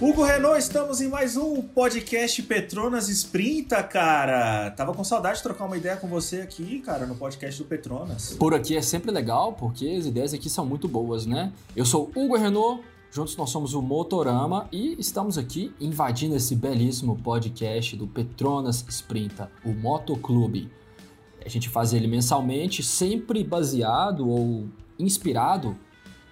Hugo Renault, estamos em mais um podcast Petronas Sprinta, cara. Tava com saudade de trocar uma ideia com você aqui, cara, no podcast do Petronas. Por aqui é sempre legal, porque as ideias aqui são muito boas, né? Eu sou Hugo Renault, juntos nós somos o Motorama e estamos aqui invadindo esse belíssimo podcast do Petronas Sprinta, o Motoclube. A gente faz ele mensalmente, sempre baseado ou inspirado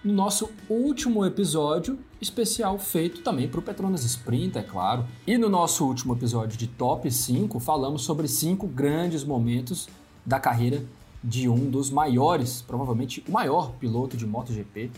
no nosso último episódio especial feito também para o Petronas Sprint, é claro. E no nosso último episódio de Top 5, falamos sobre cinco grandes momentos da carreira de um dos maiores, provavelmente o maior piloto de MotoGP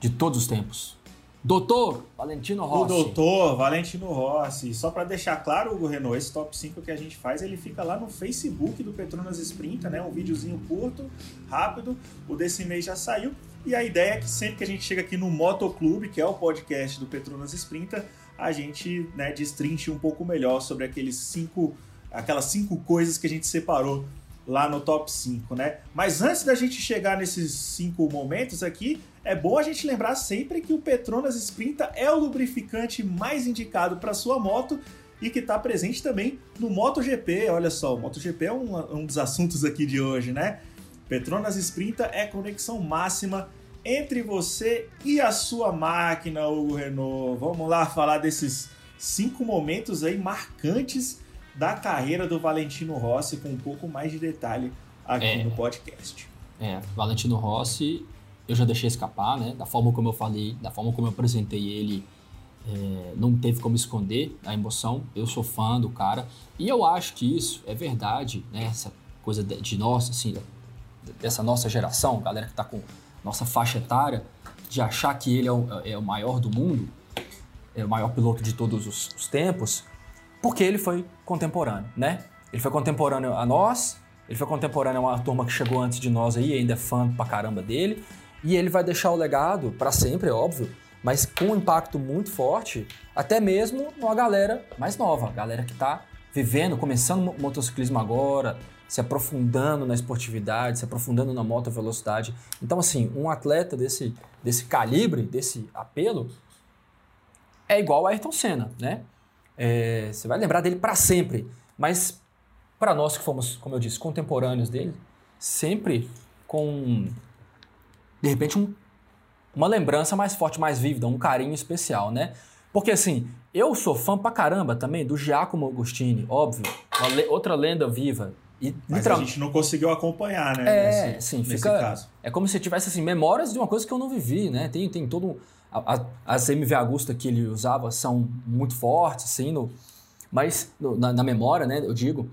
de todos os tempos. Doutor Valentino Rossi. O doutor Valentino Rossi. Só para deixar claro, Hugo Renault, esse top 5 que a gente faz, ele fica lá no Facebook do Petronas Sprint, né? Um videozinho curto, rápido. O desse mês já saiu. E a ideia é que sempre que a gente chega aqui no Motoclube, que é o podcast do Petronas Sprinta, a gente né, destrinche um pouco melhor sobre aqueles cinco, aquelas cinco coisas que a gente separou lá no top 5, né? Mas antes da gente chegar nesses cinco momentos aqui, é bom a gente lembrar sempre que o Petronas Sprinta é o lubrificante mais indicado para sua moto e que está presente também no MotoGP. Olha só, o MotoGP é um, um dos assuntos aqui de hoje, né? Petronas Sprinta é conexão máxima entre você e a sua máquina, Hugo Renault. Vamos lá falar desses cinco momentos aí marcantes da carreira do Valentino Rossi com um pouco mais de detalhe aqui é, no podcast. É, Valentino Rossi, eu já deixei escapar, né? Da forma como eu falei, da forma como eu apresentei ele, é, não teve como esconder a emoção. Eu sou fã do cara e eu acho que isso é verdade, né? Essa coisa de, de nós, assim, dessa nossa geração, galera que está com nossa faixa etária, de achar que ele é o, é o, maior do mundo, é o maior piloto de todos os, os tempos, porque ele foi contemporâneo, né? Ele foi contemporâneo a nós, ele foi contemporâneo a uma turma que chegou antes de nós aí, ainda é fã pra caramba dele, e ele vai deixar o legado para sempre, é óbvio, mas com um impacto muito forte, até mesmo numa galera mais nova, galera que tá vivendo, começando motociclismo agora, se aprofundando na esportividade, se aprofundando na moto velocidade. Então, assim, um atleta desse, desse calibre, desse apelo, é igual a Ayrton Senna, né? É, você vai lembrar dele para sempre, mas para nós que fomos, como eu disse, contemporâneos dele, sempre com, de repente, um, uma lembrança mais forte, mais vívida, um carinho especial, né? Porque assim, eu sou fã pra caramba também do Giacomo Agostini, óbvio, le outra lenda viva e, Mas a gente não conseguiu acompanhar, né? É, nesse, sim, fica, caso. É como se tivesse assim, memórias de uma coisa que eu não vivi, né? Tem, tem todo. As MV Agusta que ele usava são muito fortes, assim, no, mas no, na, na, memória, né? Eu digo.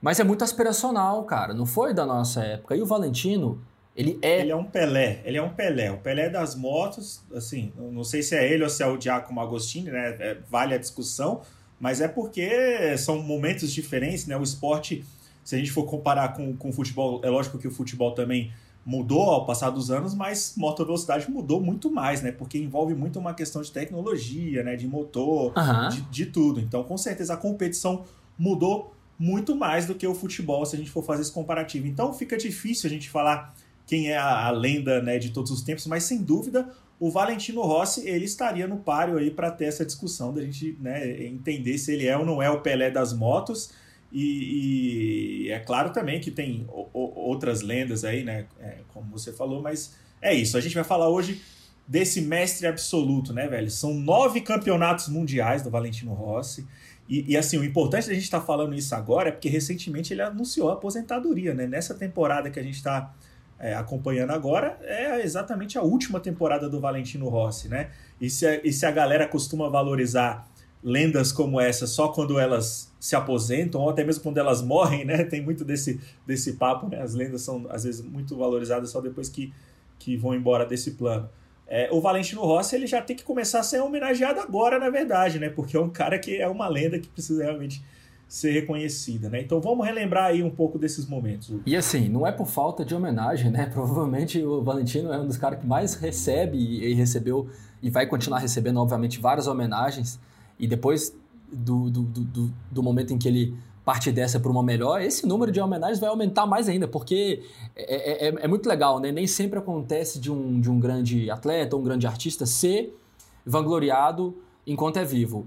Mas é muito aspiracional, cara. Não foi da nossa época. E o Valentino, ele é. Ele é um Pelé. Ele é um Pelé. O Pelé das motos, assim, não sei se é ele ou se é o Giacomo Agostini, né? É, vale a discussão. Mas é porque são momentos diferentes, né? O esporte se a gente for comparar com, com o futebol, é lógico que o futebol também mudou ao passar dos anos, mas moto velocidade mudou muito mais, né? Porque envolve muito uma questão de tecnologia, né? De motor, uhum. de, de, tudo. Então, com certeza, a competição mudou muito mais do que o futebol, se a gente for fazer esse comparativo. Então, fica difícil a gente falar quem é a, a lenda né, de todos os tempos, mas sem dúvida o Valentino Rossi ele estaria no páreo aí para ter essa discussão da gente né, entender se ele é ou não é o Pelé das motos e, e, é claro também que tem o, o, outras lendas aí, né? É, como você falou, mas é isso. A gente vai falar hoje desse mestre absoluto, né, velho? São nove campeonatos mundiais do Valentino Rossi. E, e assim, o importante da gente estar tá falando isso agora é porque recentemente ele anunciou a aposentadoria, né? Nessa temporada que a gente está é, acompanhando agora, é exatamente a última temporada do Valentino Rossi, né? E se a, e se a galera costuma valorizar lendas como essa só quando elas se aposentam ou até mesmo quando elas morrem, né? Tem muito desse, desse papo, né? As lendas são às vezes muito valorizadas só depois que, que vão embora desse plano. É, o Valentino Rossi ele já tem que começar a ser homenageado agora, na verdade, né? Porque é um cara que é uma lenda que precisa realmente ser reconhecida, né? Então vamos relembrar aí um pouco desses momentos. E assim, não é por falta de homenagem, né? Provavelmente o Valentino é um dos caras que mais recebe e recebeu e vai continuar recebendo, obviamente, várias homenagens e depois do, do, do, do momento em que ele parte dessa para uma melhor, esse número de homenagens vai aumentar mais ainda, porque é, é, é, é, muito legal, né? Nem sempre acontece de um, de um grande atleta ou um grande artista ser vangloriado enquanto é vivo.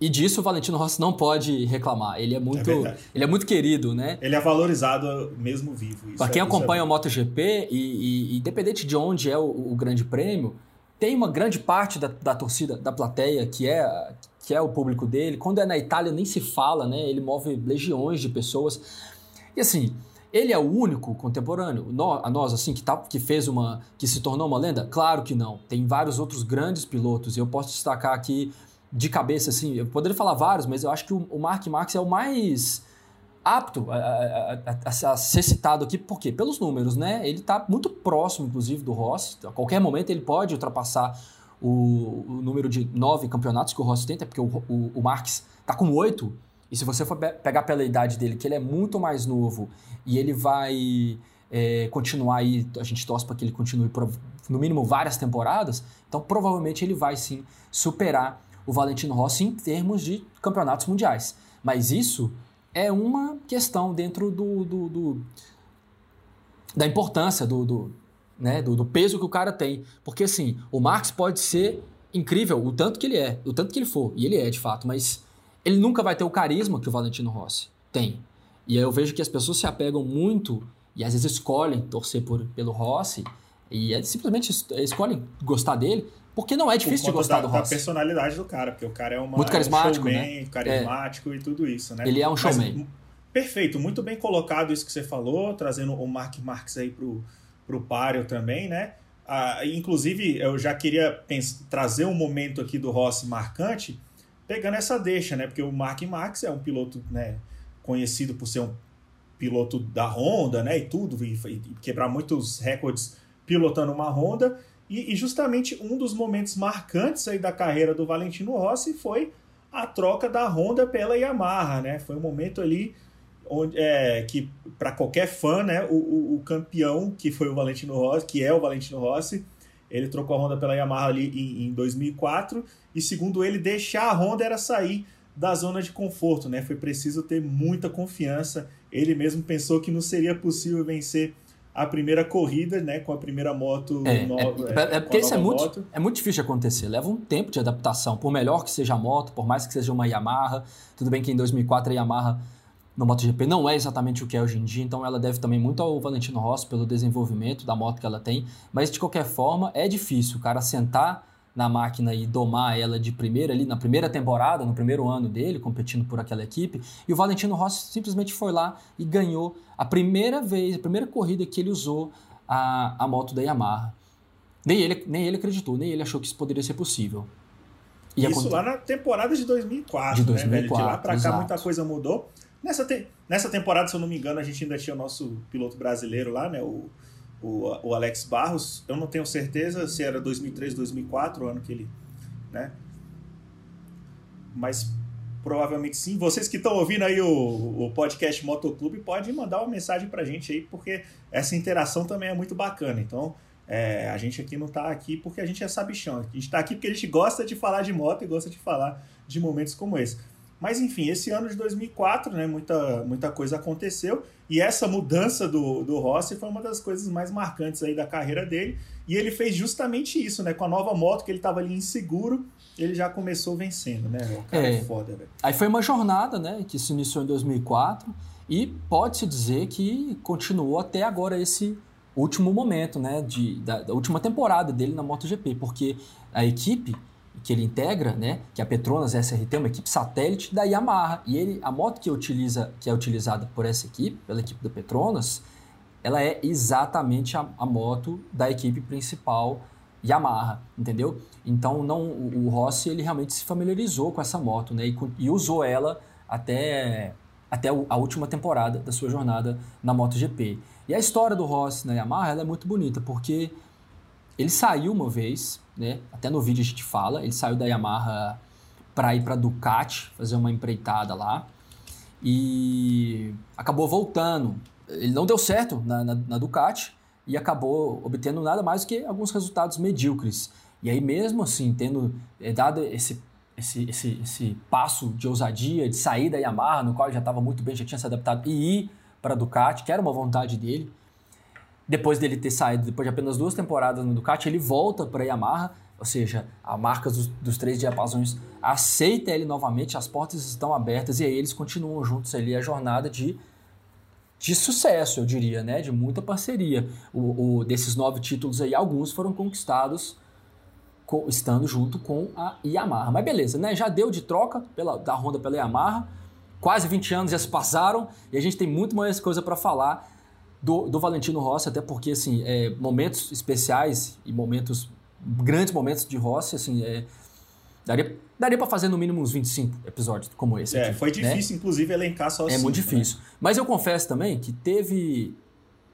E disso o Valentino Rossi não pode reclamar. Ele é muito, é ele é muito querido, né? Ele é valorizado mesmo vivo. Para quem é, acompanha é o MotoGP, e, e, independente de onde é o, o, grande prêmio, tem uma grande parte da, da torcida, da plateia, que é, que é o público dele. Quando é na Itália, nem se fala, né? Ele move legiões de pessoas. E assim, ele é o único contemporâneo, a nós, assim, que, tá, que fez uma. que se tornou uma lenda? Claro que não. Tem vários outros grandes pilotos. E eu posso destacar aqui de cabeça, assim, eu poderia falar vários, mas eu acho que o, Mark Marx é o mais apto a, a, a, a, ser citado aqui, por quê? Pelos números, né? Ele está muito próximo, inclusive, do Rossi. A qualquer momento ele pode ultrapassar o, o número de nove campeonatos que o Rossi tem, até porque o, o, o Marx está com oito. E se você for pegar pela idade dele, que ele é muito mais novo e ele vai é, continuar aí, a gente torce para que ele continue por, no mínimo várias temporadas, então provavelmente ele vai sim superar o Valentino Rossi em termos de campeonatos mundiais. Mas isso é uma questão dentro do, do, do da importância do, do, né, do, do, peso que o cara tem. Porque assim, o Marx pode ser incrível o tanto que ele é, o tanto que ele for, e ele é de fato, mas ele nunca vai ter o carisma que o Valentino Rossi tem. E aí eu vejo que as pessoas se apegam muito e às vezes escolhem torcer por, pelo Rossi e é, simplesmente escolhem gostar dele porque não é difícil de gostar da, do Rossi. da personalidade do cara, porque o cara é uma, muito carismático, é um showman, né? carismático é. e tudo isso, né? Ele é um showman. Mas, perfeito, muito bem colocado isso que você falou, trazendo o Mark Marx aí pro, pro páreo também, né? Ah, inclusive, eu já queria trazer um momento aqui do Rossi marcante, pegando essa deixa, né? Porque o Mark Marx é um piloto, né, conhecido por ser um piloto da Honda, né, e tudo, e, e quebrar muitos recordes pilotando uma Honda, e, e, justamente um dos momentos marcantes aí da carreira do Valentino Rossi foi a troca da Honda pela Yamaha, né? Foi um momento ali onde é, que para qualquer fã, né, o, o, o, campeão que foi o Valentino Rossi, que é o Valentino Rossi, ele trocou a Honda pela Yamaha ali em, em 2004 e segundo ele deixar a Honda era sair da zona de conforto, né? Foi preciso ter muita confiança. Ele mesmo pensou que não seria possível vencer a primeira corrida, né, com a primeira moto é, nova. É, é, é porque isso é muito, é muito difícil de acontecer. Leva um tempo de adaptação. Por melhor que seja a moto, por mais que seja uma Yamaha. Tudo bem que em 2004 a Yamaha no MotoGP não é exatamente o que é hoje em dia, então ela deve também muito ao Valentino Rossi pelo desenvolvimento da moto que ela tem. Mas de qualquer forma, é difícil o cara sentar na máquina e domar ela de primeira ali na primeira temporada, no primeiro ano dele, competindo por aquela equipe. E o Valentino Rossi simplesmente foi lá e ganhou a primeira vez, a primeira corrida que ele usou a, a moto da Yamaha. Nem ele, nem ele acreditou, nem ele achou que isso poderia ser possível. E isso lá na temporada de 2004, de 2004 né, velho? De lá pra exato. cá muita coisa mudou. Nessa, te... Nessa temporada, se eu não me engano, a gente ainda tinha o nosso piloto brasileiro lá, né? O o, o Alex Barros. Eu não tenho certeza se era 2003, 2004, o ano que ele. Né? Mas provavelmente sim. Vocês que estão ouvindo aí o, o podcast Motoclube, podem mandar uma mensagem pra gente aí, porque essa interação também é muito bacana. Então, é, a gente aqui não tá aqui porque a gente é sabichão. A gente tá aqui porque a gente gosta de falar de moto e gosta de falar de momentos como esse. Mas enfim, esse ano de 2004, né, muita, muita coisa aconteceu e essa mudança do, do Rossi foi uma das coisas mais marcantes aí da carreira dele. E ele fez justamente isso, né? Com a nova moto que ele estava ali inseguro, ele já começou vencendo, né? O cara é, é foda, velho. Aí foi uma jornada, né, que se iniciou em 2004 e pode-se dizer que continuou até agora esse último momento, né, de, da, da última temporada dele na MotoGP, porque a equipe que ele integra, né, que é a Petronas SRT, uma equipe satélite da Yamaha. E ele, a moto que, utiliza, que é utilizada por essa equipe, pela equipe da Petronas, ela é exatamente a, a moto da equipe principal Yamaha, entendeu? Então não, o, o, Rossi ele realmente se familiarizou com essa moto, né, e, e usou ela até até a última temporada da sua jornada na MotoGP. E a história do Rossi na Yamaha é muito bonita, porque ele saiu uma vez, né? Até no vídeo a gente fala, ele saiu da Yamaha para ir para Ducati, fazer uma empreitada lá. E acabou voltando. Ele não deu certo na, na, na Ducati e acabou obtendo nada mais do que alguns resultados medíocres. E aí, mesmo assim, tendo eh, dado esse, esse, esse, esse passo de ousadia, de sair da Yamaha, no qual ele já estava muito bem, já tinha se adaptado, e ir para a Ducati, que era uma vontade dele. Depois dele ter saído, depois de apenas duas temporadas no Ducati, ele volta para a Yamaha, ou seja, a marca dos, dos três diapasões aceita ele novamente, as portas estão abertas e aí eles continuam juntos ali a jornada de, de sucesso, eu diria, né? De muita parceria. O, o desses nove títulos aí, alguns foram conquistados com, estando junto com a Yamaha. Mas beleza, né? Já deu de troca pela, da Honda pela Yamaha. Quase 20 anos já se passaram e a gente tem muito mais coisa para falar do, do Valentino Rossi, até porque assim, é, momentos especiais e momentos grandes momentos de Rossi, assim, é, daria, daria para fazer no mínimo uns 25 episódios como esse. É, aqui, foi né? difícil, né? inclusive, elencar só É muito né? difícil. Né? Mas eu confesso também que teve.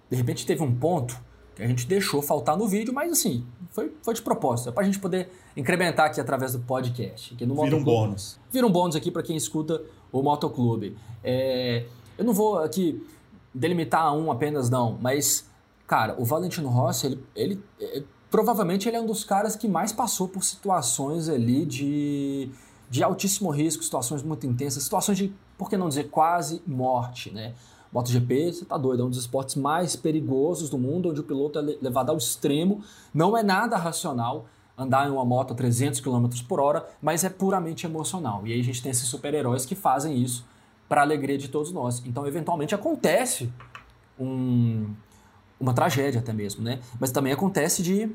De repente teve um ponto que a gente deixou faltar no vídeo, mas assim, foi, foi de propósito. É pra gente poder incrementar aqui através do podcast. Aqui no vira um bônus. Vira um bônus aqui para quem escuta o Motoclube. É, eu não vou aqui delimitar a um apenas, não, mas, cara, o Valentino Rossi, ele, ele, ele provavelmente ele é um dos caras que mais passou por situações ali de, de altíssimo risco, situações muito intensas, situações de, por que não dizer, quase morte, né? MotoGP, você tá doido, é um dos esportes mais perigosos do mundo, onde o piloto é levado ao extremo, não é nada racional andar em uma moto a 300 km por hora, mas é puramente emocional. E aí a gente tem esses super-heróis que fazem isso para alegria de todos nós. Então, eventualmente acontece um, uma tragédia até mesmo, né? Mas também acontece de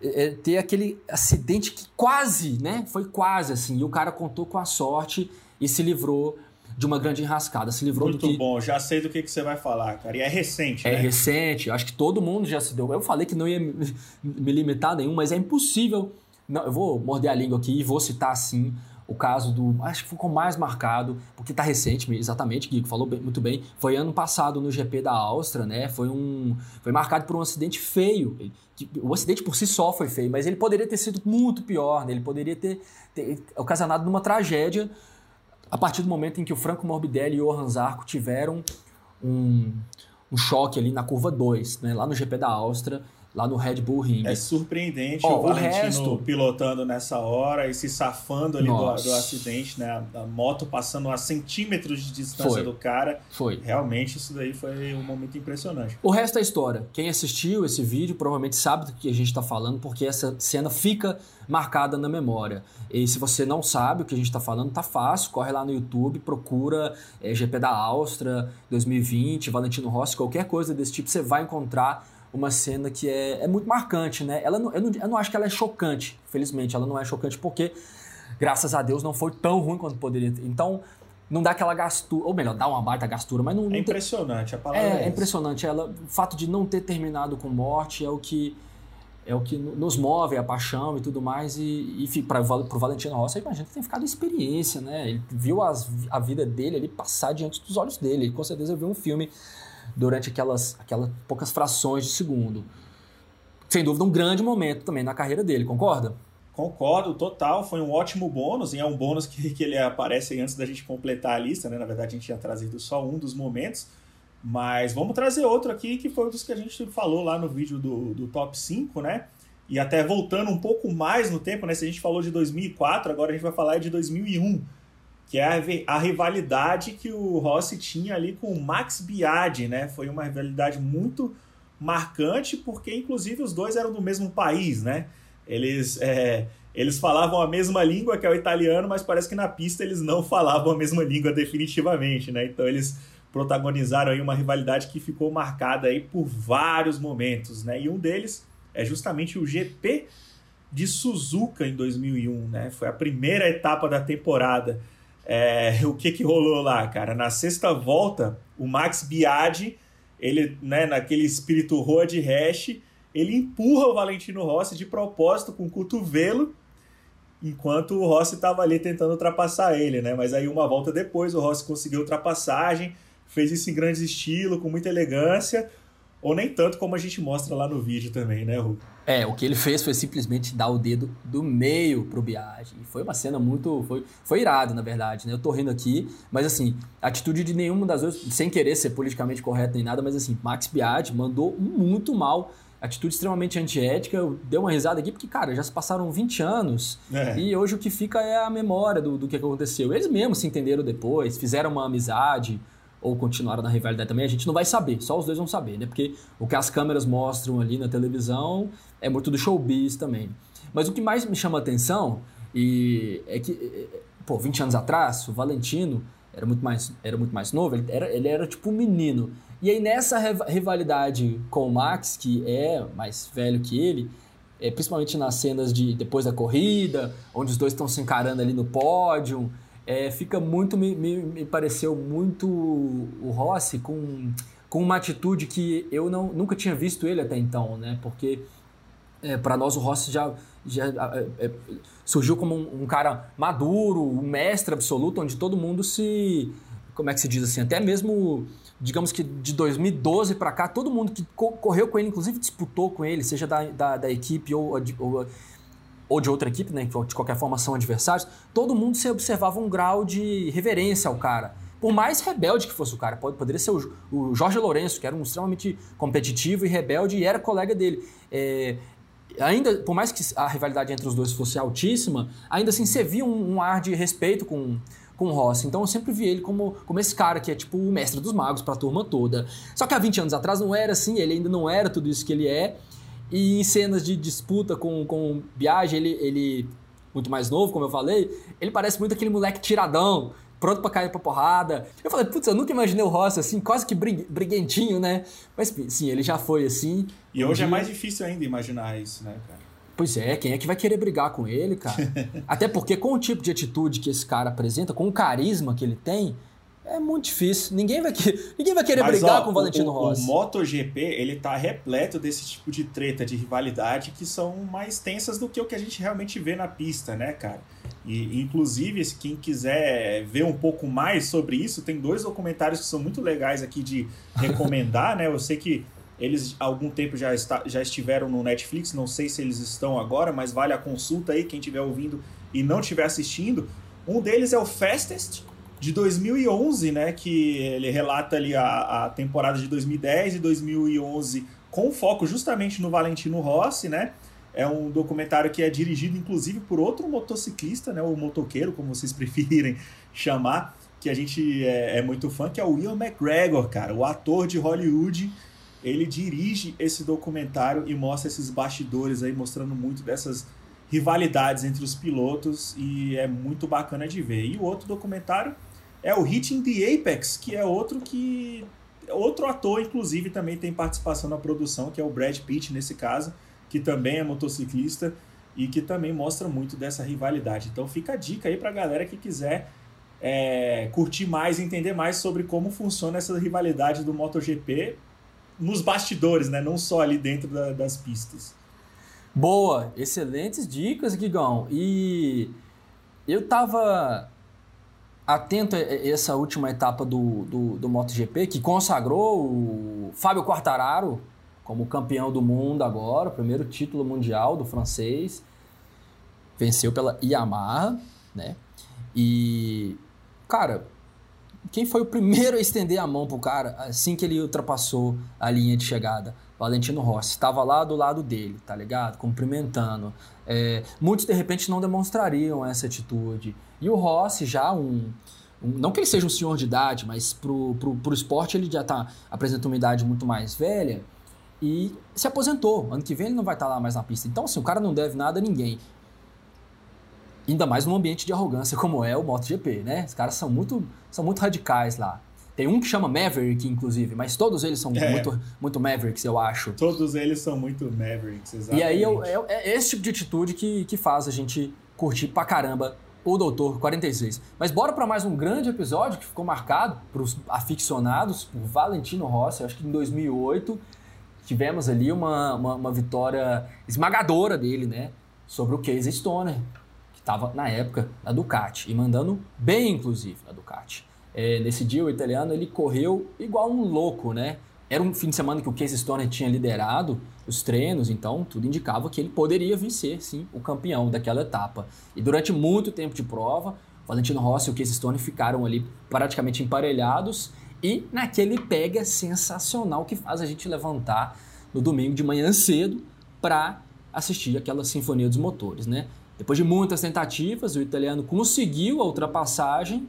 é, ter aquele acidente que quase, né? Foi quase assim. E o cara contou com a sorte e se livrou de uma grande enrascada. Se livrou Muito do que... bom, já sei do que, que você vai falar, cara. E é recente, É né? recente, acho que todo mundo já se deu. Eu falei que não ia me limitar a nenhum, mas é impossível. Não, eu vou morder a língua aqui e vou citar assim o caso do. Acho que ficou mais marcado, porque está recente, exatamente, Guico falou bem, muito bem. Foi ano passado no GP da Áustria, né? Foi um. Foi marcado por um acidente feio. O acidente por si só foi feio, mas ele poderia ter sido muito pior, né? Ele poderia ter, ter ocasionado numa tragédia a partir do momento em que o Franco Morbidelli e o Johan Zarco tiveram um, um choque ali na curva 2, né? Lá no GP da Áustria lá no Red Bull Ring. É surpreendente oh, o Valentino resto... pilotando nessa hora e se safando ali do, do, acidente, né? A moto passando a centímetros de distância foi. do cara. Foi. Realmente isso daí foi um momento impressionante. O resto é história. Quem assistiu esse vídeo provavelmente sabe do que a gente está falando, porque essa cena fica marcada na memória. E se você não sabe o que a gente está falando, tá fácil. Corre lá no YouTube, procura é, GP da Áustria 2020, Valentino Rossi, qualquer coisa desse tipo, você vai encontrar uma cena que é, é muito marcante, né? Ela não, eu, não, eu não acho que ela é chocante, felizmente, ela não é chocante porque, graças a Deus, não foi tão ruim quanto poderia ter. Então, não dá aquela gastura, ou melhor, dá uma baita gastura, mas não. não é impressionante, tem, a palavra é, é, é impressionante. Ela, o fato de não ter terminado com morte é o que é o que nos move, a paixão e tudo mais. E, e para o Valentino Rossi, imagina que tem ficado experiência, né? Ele viu as, a vida dele ali passar diante dos olhos dele. Ele com certeza viu um filme durante aquelas, aquelas poucas frações de segundo. Sem dúvida, um grande momento também na carreira dele, concorda? Concordo, total. Foi um ótimo bônus, e é um bônus que, que ele aparece antes da gente completar a lista, né? Na verdade, a gente tinha trazido só um dos momentos. Mas vamos trazer outro aqui, que foi um dos que a gente falou lá no vídeo do, do top 5, né? E até voltando um pouco mais no tempo, né? Se a gente falou de 2004, agora a gente vai falar de 2001 que é a, rivalidade que o Rossi tinha ali com o Max Biaggi, né? Foi uma rivalidade muito marcante, porque inclusive os dois eram do mesmo país, né? Eles, é, eles falavam a mesma língua, que é o italiano, mas parece que na pista eles não falavam a mesma língua definitivamente, né? Então eles protagonizaram aí uma rivalidade que ficou marcada aí por vários momentos, né? E um deles é justamente o GP de Suzuka em 2001, né? Foi a primeira etapa da temporada. É, o que que rolou lá, cara? Na sexta volta, o Max Biaggi, ele, né, naquele espírito road hash, ele empurra o Valentino Rossi de propósito com o cotovelo, enquanto o Rossi estava ali tentando ultrapassar ele, né? Mas aí uma volta depois o Rossi conseguiu ultrapassagem, fez isso em grande estilo, com muita elegância, ou nem tanto como a gente mostra lá no vídeo também, né, Hugo? É, o que ele fez foi simplesmente dar o dedo do meio pro Biaggi. Foi uma cena muito. Foi, foi irado, na verdade, né? Eu tô rindo aqui, mas assim, atitude de nenhuma das duas, sem querer ser politicamente correto nem nada, mas assim, Max Biaggi mandou muito mal. atitude extremamente antiética. Eu dei uma risada aqui porque, cara, já se passaram 20 anos é. e hoje o que fica é a memória do, do que aconteceu. Eles mesmos se entenderam depois, fizeram uma amizade ou continuaram na rivalidade também, a gente não vai saber, só os dois vão saber, né? Porque o que as câmeras mostram ali na televisão é muito do showbiz também. Mas o que mais me chama a atenção e é que, pô, 20 anos atrás, o Valentino era muito mais, era muito mais novo, ele era, ele era tipo um menino. E aí nessa rivalidade com o Max, que é mais velho que ele, é, principalmente nas cenas de depois da corrida, onde os dois estão se encarando ali no pódio, é, fica muito, me, me, me, pareceu muito o Rossi com, com uma atitude que eu não, nunca tinha visto ele até então, né? Porque é, para nós o Rossi já, já é, é, surgiu como um, um, cara maduro, um mestre absoluto, onde todo mundo se. Como é que se diz assim? Até mesmo, digamos que de 2012 para cá, todo mundo que co correu com ele, inclusive disputou com ele, seja da, da, da equipe ou, ou, ou, de outra equipe, né? De qualquer forma são adversários, todo mundo se observava um grau de reverência ao cara. Por mais rebelde que fosse o cara, pode, poderia ser o, o Jorge Lourenço, que era um extremamente competitivo e rebelde e era colega dele. É, ainda, por mais que a rivalidade entre os dois fosse altíssima, ainda assim você via um, um ar de respeito com, com o Rossi. Então eu sempre vi ele como, como esse cara que é tipo o mestre dos magos para a turma toda. Só que há 20 anos atrás não era assim, ele ainda não era tudo isso que ele é. E em cenas de disputa com, com Biaggi, ele, ele, muito mais novo, como eu falei, ele parece muito aquele moleque tiradão, pronto para cair pra porrada. Eu falei, putz, eu nunca imaginei o Rossi assim, quase que briguentinho, né? Mas sim, ele já foi assim. E hoje é mais difícil ainda imaginar isso, né, cara? Pois é, quem é que vai querer brigar com ele, cara? Até porque com o tipo de atitude que esse cara apresenta, com o carisma que ele tem, é muito difícil. Ninguém vai, que... Ninguém vai querer Mas, brigar ó, com o Valentino o, Rossi. O MotoGP, ele tá repleto desse tipo de treta, de rivalidade, que são mais tensas do que o que a gente realmente vê na pista, né, cara? E, inclusive, quem quiser ver um pouco mais sobre isso, tem dois documentários que são muito legais aqui de recomendar, né? Eu sei que eles há algum tempo já, está, já estiveram no Netflix, não sei se eles estão agora, mas vale a consulta aí, quem estiver ouvindo e não estiver assistindo. Um deles é o Fastest, de 2011, né? Que ele relata ali a, a temporada de 2010 e 2011 com foco justamente no Valentino Rossi, né? É um documentário que é dirigido, inclusive, por outro motociclista, né? O motoqueiro, como vocês preferirem chamar, que a gente é, é muito fã, que é o Will McGregor, cara, o ator de Hollywood. Ele dirige esse documentário e mostra esses bastidores aí, mostrando muito dessas rivalidades entre os pilotos e é muito bacana de ver. E o outro documentário é o Hitting the Apex, que é outro que outro ator inclusive também tem participação na produção, que é o Brad Pitt nesse caso, que também é motociclista e que também mostra muito dessa rivalidade. Então fica a dica aí para a galera que quiser é, curtir mais, entender mais sobre como funciona essa rivalidade do MotoGP nos bastidores, né? Não só ali dentro da, das pistas. Boa, excelentes dicas, Guigão. E eu tava atento a essa última etapa do, do, do MotoGP, que consagrou o Fábio Quartararo como campeão do mundo agora, o primeiro título mundial do francês. Venceu pela Yamaha, né? E, cara, quem foi o primeiro a estender a mão pro cara assim que ele ultrapassou a linha de chegada? Valentino Rossi. Estava lá do lado dele, tá ligado? Cumprimentando. É, muitos, de repente, não demonstrariam essa atitude. E o Rossi, já um, um. não que ele seja um senhor de idade, mas pro, pro, pro esporte ele já tá, apresenta uma idade muito mais velha e se aposentou. Ano que vem ele não vai estar lá mais na pista. Então, assim, o cara não deve nada a ninguém. Ainda mais num ambiente de arrogância como é o MotoGP, né? Os caras são muito, são muito radicais lá. Tem um que chama Maverick, inclusive, mas todos eles são é. muito, muito Mavericks, eu acho. Todos eles são muito Mavericks, exatamente. E aí é, é esse tipo de atitude que, que faz a gente curtir pra caramba o Doutor 46. Mas bora para mais um grande episódio que ficou marcado para os aficionados por Valentino Rossi, acho que em 2008 tivemos ali uma, uma, uma vitória esmagadora dele, né? Sobre o Casey Stoner, que estava na época na Ducati, e mandando bem, inclusive, na Ducati. É, nesse dia, o italiano ele correu igual um louco, né? Era um fim de semana que o Casey Stoner tinha liderado os treinos, então tudo indicava que ele poderia vencer, sim, o campeão daquela etapa. E durante muito tempo de prova, Valentino Rossi e o Casey Stoner ficaram ali praticamente emparelhados e naquele pega sensacional que faz a gente levantar no domingo de manhã cedo para assistir aquela Sinfonia dos Motores, né? Depois de muitas tentativas, o italiano conseguiu a ultrapassagem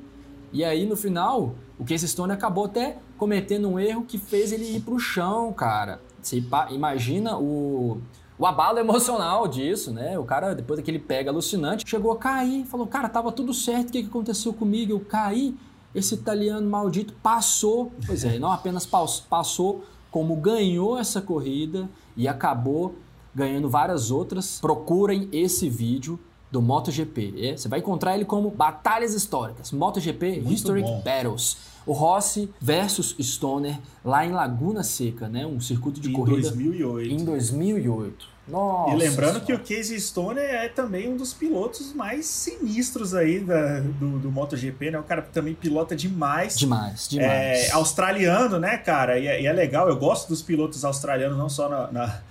e aí no final o Casey Stone acabou até cometendo um erro que fez ele ir para o chão, cara. Você imagina o, o abalo emocional disso, né? O cara, depois daquele pega alucinante, chegou a cair, falou, cara, tava tudo certo, o que, que aconteceu comigo? Eu caí, esse italiano maldito passou, pois é, não apenas passou, como ganhou essa corrida e acabou ganhando várias outras. Procurem esse vídeo do MotoGP. É, você vai encontrar ele como Batalhas Históricas, MotoGP Muito Historic bom. Battles. O Rossi versus Stoner lá em Laguna Seca, né? Um circuito de em corrida 2008. em 2008. Nossa. E lembrando que o Casey Stoner é também um dos pilotos mais sinistros aí da, do, do MotoGP, né? O cara também pilota demais. Demais, demais. É, australiano, né, cara? E é, e é, legal, eu gosto dos pilotos australianos, não só na, na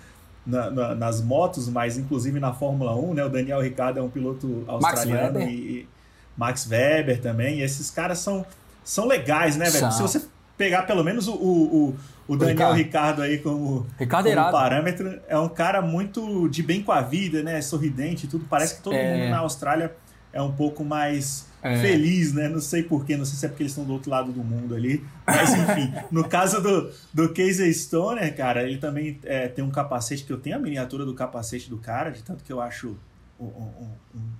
na, na, nas motos, mas inclusive na Fórmula 1, né? O Daniel Ricciardo é um piloto australiano Max e, e, Max Weber também. E esses caras são, são legais, né, velho? Se você pegar pelo menos o, o, o Daniel Ricardo. Ricardo aí como, Ricardo como parâmetro, é um cara muito de bem com a vida, né? Sorridente e tudo. Parece que todo é... mundo na Austrália é um pouco mais é. feliz, né? Não sei porquê, não sei se é porque eles estão do outro lado do mundo ali. Mas enfim, no caso do, do Casey Stoner, cara, ele também é, tem um capacete que eu tenho a miniatura do capacete do cara, de tanto que eu acho um, um,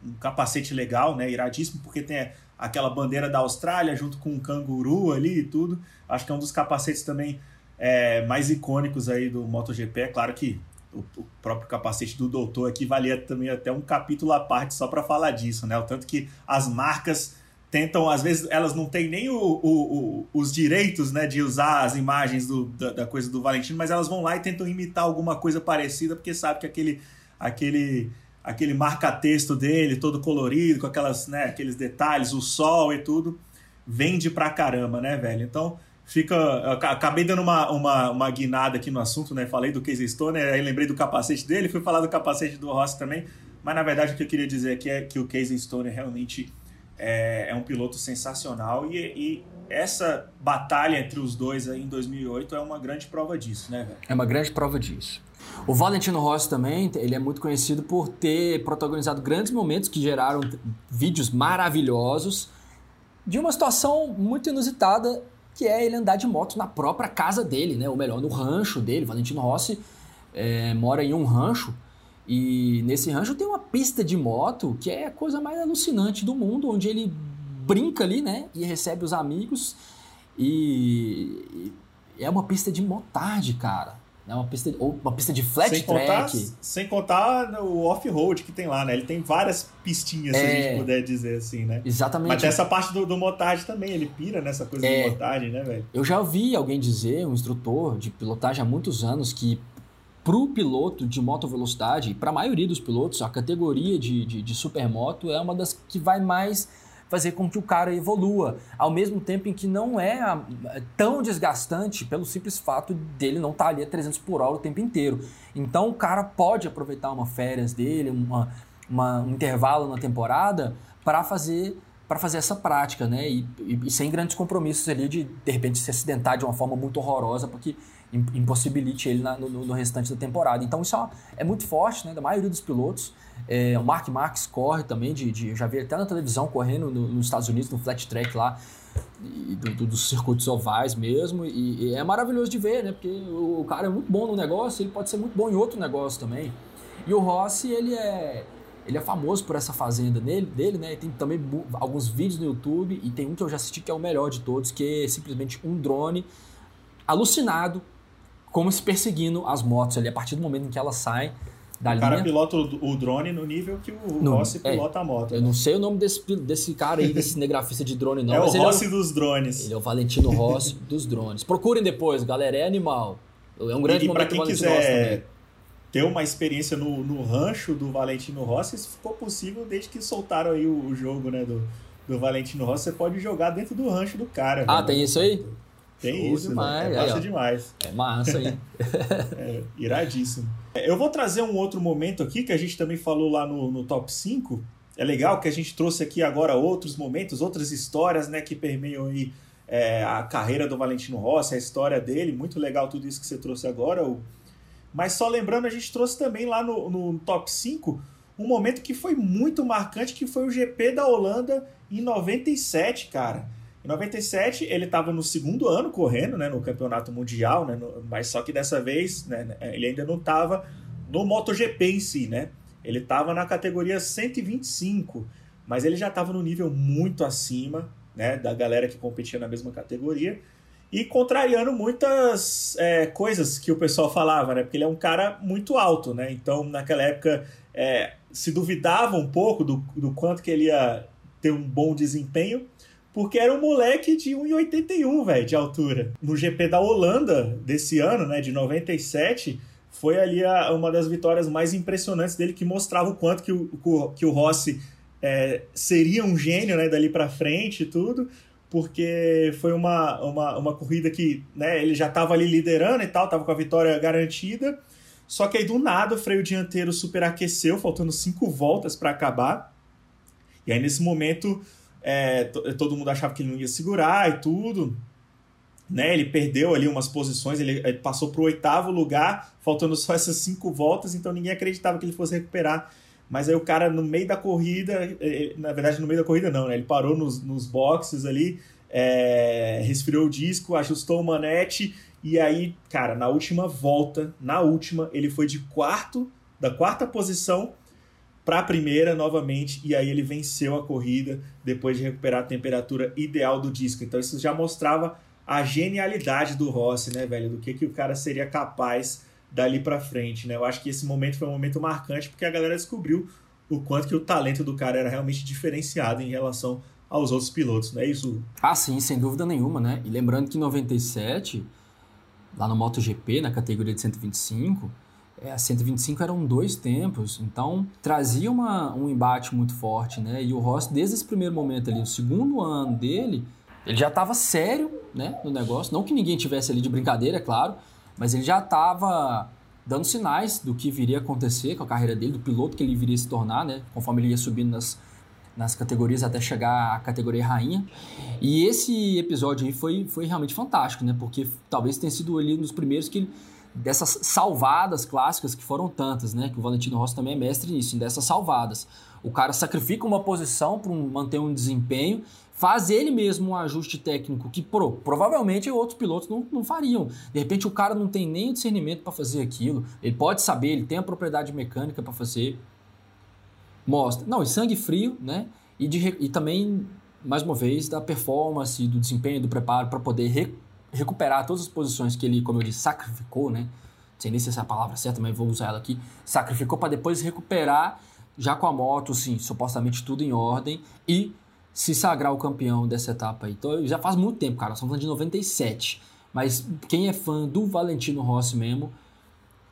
um, capacete legal, né? Iradíssimo, porque tem aquela bandeira da Austrália junto com um canguru ali e tudo. Acho que é um dos capacetes também é, mais icônicos aí do MotoGP. É claro que o, o, próprio capacete do doutor aqui valia também até um capítulo à parte só para falar disso, né? O tanto que as marcas tentam, às vezes, elas não têm nem o, o, os direitos né, de usar as imagens do, da, da, coisa do Valentino, mas elas vão lá e tentam imitar alguma coisa parecida, porque sabe que aquele, aquele, aquele marca-texto dele, todo colorido, com aquelas, né, aqueles detalhes, o sol e tudo, vende pra caramba, né, velho? Então, fica. Acabei dando uma, uma, uma guinada aqui no assunto, né? Falei do Casey Stoner, aí lembrei do capacete dele, fui falar do capacete do Rossi também. Mas na verdade o que eu queria dizer aqui é que o Casey Stoner realmente é, é um piloto sensacional e, e, essa batalha entre os dois em 2008 é uma grande prova disso, né, velho? É uma grande prova disso. O Valentino Rossi também, ele é muito conhecido por ter protagonizado grandes momentos que geraram vídeos maravilhosos de uma situação muito inusitada que é ele andar de moto na própria casa dele, né? Ou melhor, no rancho dele. Valentino Rossi é, mora em um rancho e nesse rancho tem uma pista de moto que é a coisa mais alucinante do mundo, onde ele brinca ali, né? E recebe os amigos e, é uma pista de motard, cara. É uma pista, ou uma pista de flat sem track. Contar, sem contar o off-road que tem lá, né? Ele tem várias pistinhas, é, se a gente é. puder dizer assim, né? Exatamente. Mas tem essa parte do, do motagem também, ele pira nessa coisa é, de motagem, né, velho? Eu já ouvi alguém dizer, um instrutor de pilotagem há muitos anos, que pro piloto de moto velocidade, para a maioria dos pilotos, a categoria de, de, de supermoto é uma das que vai mais fazer com que o cara evolua, ao mesmo tempo em que não é tão desgastante pelo simples fato dele não estar tá ali a 300 por hora o tempo inteiro. Então o cara pode aproveitar uma férias dele, uma, uma um intervalo na temporada para fazer para fazer essa prática, né? E, e, e, sem grandes compromissos ali de de repente se acidentar de uma forma muito horrorosa, porque impossibilite ele na, no, no, restante da temporada. Então isso é, é muito forte, né? Da maioria dos pilotos. É, o Mark Marques corre também, de, de, já vi até na televisão correndo no, nos Estados Unidos, no flat track lá, do, do, dos circuitos ovais mesmo, e, e, é maravilhoso de ver, né? Porque o, o, cara é muito bom no negócio, ele pode ser muito bom em outro negócio também. E o Rossi, ele é, ele é famoso por essa fazenda dele, dele né? Tem também alguns vídeos no YouTube, e tem um que eu já assisti que é o melhor de todos, que é simplesmente um drone alucinado, como se perseguindo as motos ali, a partir do momento em que elas saem da o linha. cara pilota o drone no nível que o no, Rossi é, pilota a moto. Eu né? não sei o nome desse, desse cara aí, desse cinegrafista de drone, não. É o Rossi é o, dos drones. Ele é o Valentino Rossi dos drones. Procurem depois, galera, é animal. É um grande e, momento quem quiser ter uma experiência no, no rancho do Valentino Rossi, isso ficou possível desde que soltaram aí o, o jogo, né, do, do Valentino Rossi. Você pode jogar dentro do rancho do cara. Ah, tem isso aí? Tem Show isso, demais. Né? é massa aí, demais. É massa, hein? é, iradíssimo. Eu vou trazer um outro momento aqui que a gente também falou lá no, no top 5. É legal que a gente trouxe aqui agora outros momentos, outras histórias né, que permeiam aí, é, a carreira do Valentino Rossi, a história dele. Muito legal tudo isso que você trouxe agora, o, Mas só lembrando, a gente trouxe também lá no, no top 5 um momento que foi muito marcante, que foi o GP da Holanda em 97, cara. Em 97, ele estava no segundo ano correndo, né, no campeonato mundial, né, no, mas só que dessa vez, né, ele ainda não estava no MotoGP em si, né? Ele estava na categoria 125, mas ele já estava no nível muito acima, né, da galera que competia na mesma categoria e contrariando muitas é, coisas que o pessoal falava, né? Porque ele é um cara muito alto, né? Então, naquela época, é, se duvidava um pouco do, do quanto que ele ia ter um bom desempenho, porque era um moleque de 1,81, velho, de altura. No GP da Holanda desse ano, né, de 97, foi ali a, uma das vitórias mais impressionantes dele, que mostrava o quanto que o, que o Rossi é, seria um gênio, né, dali para frente e tudo porque foi uma, uma, uma corrida que né, ele já estava ali liderando e tal, estava com a vitória garantida. Só que aí do nada o freio dianteiro superaqueceu, faltando cinco voltas para acabar. E aí nesse momento é, todo mundo achava que ele não ia segurar e tudo. Né, ele perdeu ali umas posições, ele, ele passou para o oitavo lugar, faltando só essas cinco voltas, então ninguém acreditava que ele fosse recuperar mas aí o cara, no meio da corrida, na verdade, no meio da corrida não, né? Ele parou nos, nos boxes ali, é, resfriou o disco, ajustou o manete, e aí, cara, na última volta, na última, ele foi de quarto, da quarta posição para a primeira novamente, e aí ele venceu a corrida depois de recuperar a temperatura ideal do disco. Então isso já mostrava a genialidade do Rossi, né, velho? Do que, que o cara seria capaz dali para frente, né? Eu acho que esse momento foi um momento marcante porque a galera descobriu o quanto que o talento do cara era realmente diferenciado em relação aos outros pilotos, não é isso? Ah, sim, sem dúvida nenhuma, né? E lembrando que em 97, lá no MotoGP, na categoria de 125, é, a 125 eram dois tempos, então trazia uma, um embate muito forte, né? E o Ross, desde esse primeiro momento ali, o segundo ano dele, ele já estava sério, né, no negócio. Não que ninguém tivesse ali de brincadeira, é claro, mas ele já estava dando sinais do que viria a acontecer com a carreira dele, do piloto que ele viria a se tornar, né? Conforme ele ia subindo nas, nas categorias até chegar à categoria rainha. E esse episódio aí foi, foi realmente fantástico, né? Porque talvez tenha sido ali um dos primeiros que dessas salvadas clássicas que foram tantas, né? Que o Valentino Rossi também é mestre nisso, dessas salvadas. O cara sacrifica uma posição para um, manter um desempenho faz ele mesmo um ajuste técnico que pro, provavelmente outros pilotos não, não fariam. De repente o cara não tem nem o discernimento para fazer aquilo, ele pode saber, ele tem a propriedade mecânica para fazer. Mostra. Não, e sangue frio, né? E, de, e também, mais uma vez, da performance, do desempenho, do preparo para poder recuperar todas as posições que ele, como eu disse, sacrificou, né? Não sei nem se essa é a palavra certa, mas vou usar ela aqui. Sacrificou para depois recuperar já com a moto, sim, supostamente tudo em ordem e se sagrar o campeão dessa etapa aí. Então, já faz muito tempo, cara. Estamos falando de 97. Mas quem é fã do Valentino Rossi mesmo,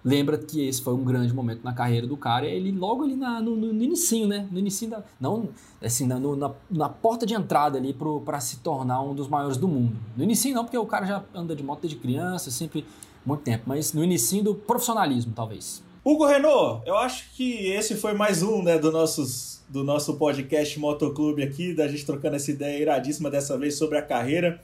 lembra que esse foi um grande momento na carreira do cara. Ele logo ali na, no, no, no inicinho, né? No inicinho da... Não, assim, na, no, na, na, porta de entrada ali para se tornar um dos maiores do mundo. No inicinho não, porque o cara já anda de moto desde criança, sempre muito tempo. Mas no inicinho do profissionalismo, talvez. Hugo Renault, eu acho que esse foi mais um, né, do nossos do nosso podcast Motoclube aqui, da gente trocando essa ideia iradíssima dessa vez sobre a carreira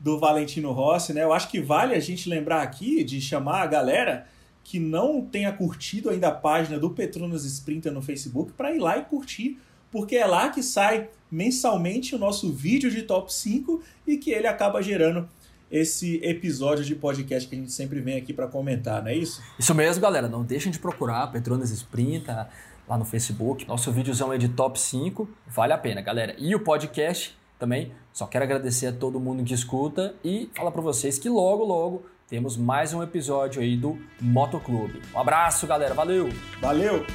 do Valentino Rossi, né? Eu acho que vale a gente lembrar aqui de chamar a galera que não tenha curtido ainda a página do Petronas Sprinter no Facebook para ir lá e curtir, porque é lá que sai mensalmente o nosso vídeo de top 5 e que ele acaba gerando esse episódio de podcast que a gente sempre vem aqui para comentar, não é isso? Isso mesmo, galera. Não deixem de procurar Petronas Sprinter, lá no Facebook. Nosso videozão é de top 5, vale a pena, galera. E o podcast também, só quero agradecer a todo mundo que escuta e falar para vocês que logo, logo temos mais um episódio aí do Motoclube. Um abraço, galera, valeu! Valeu!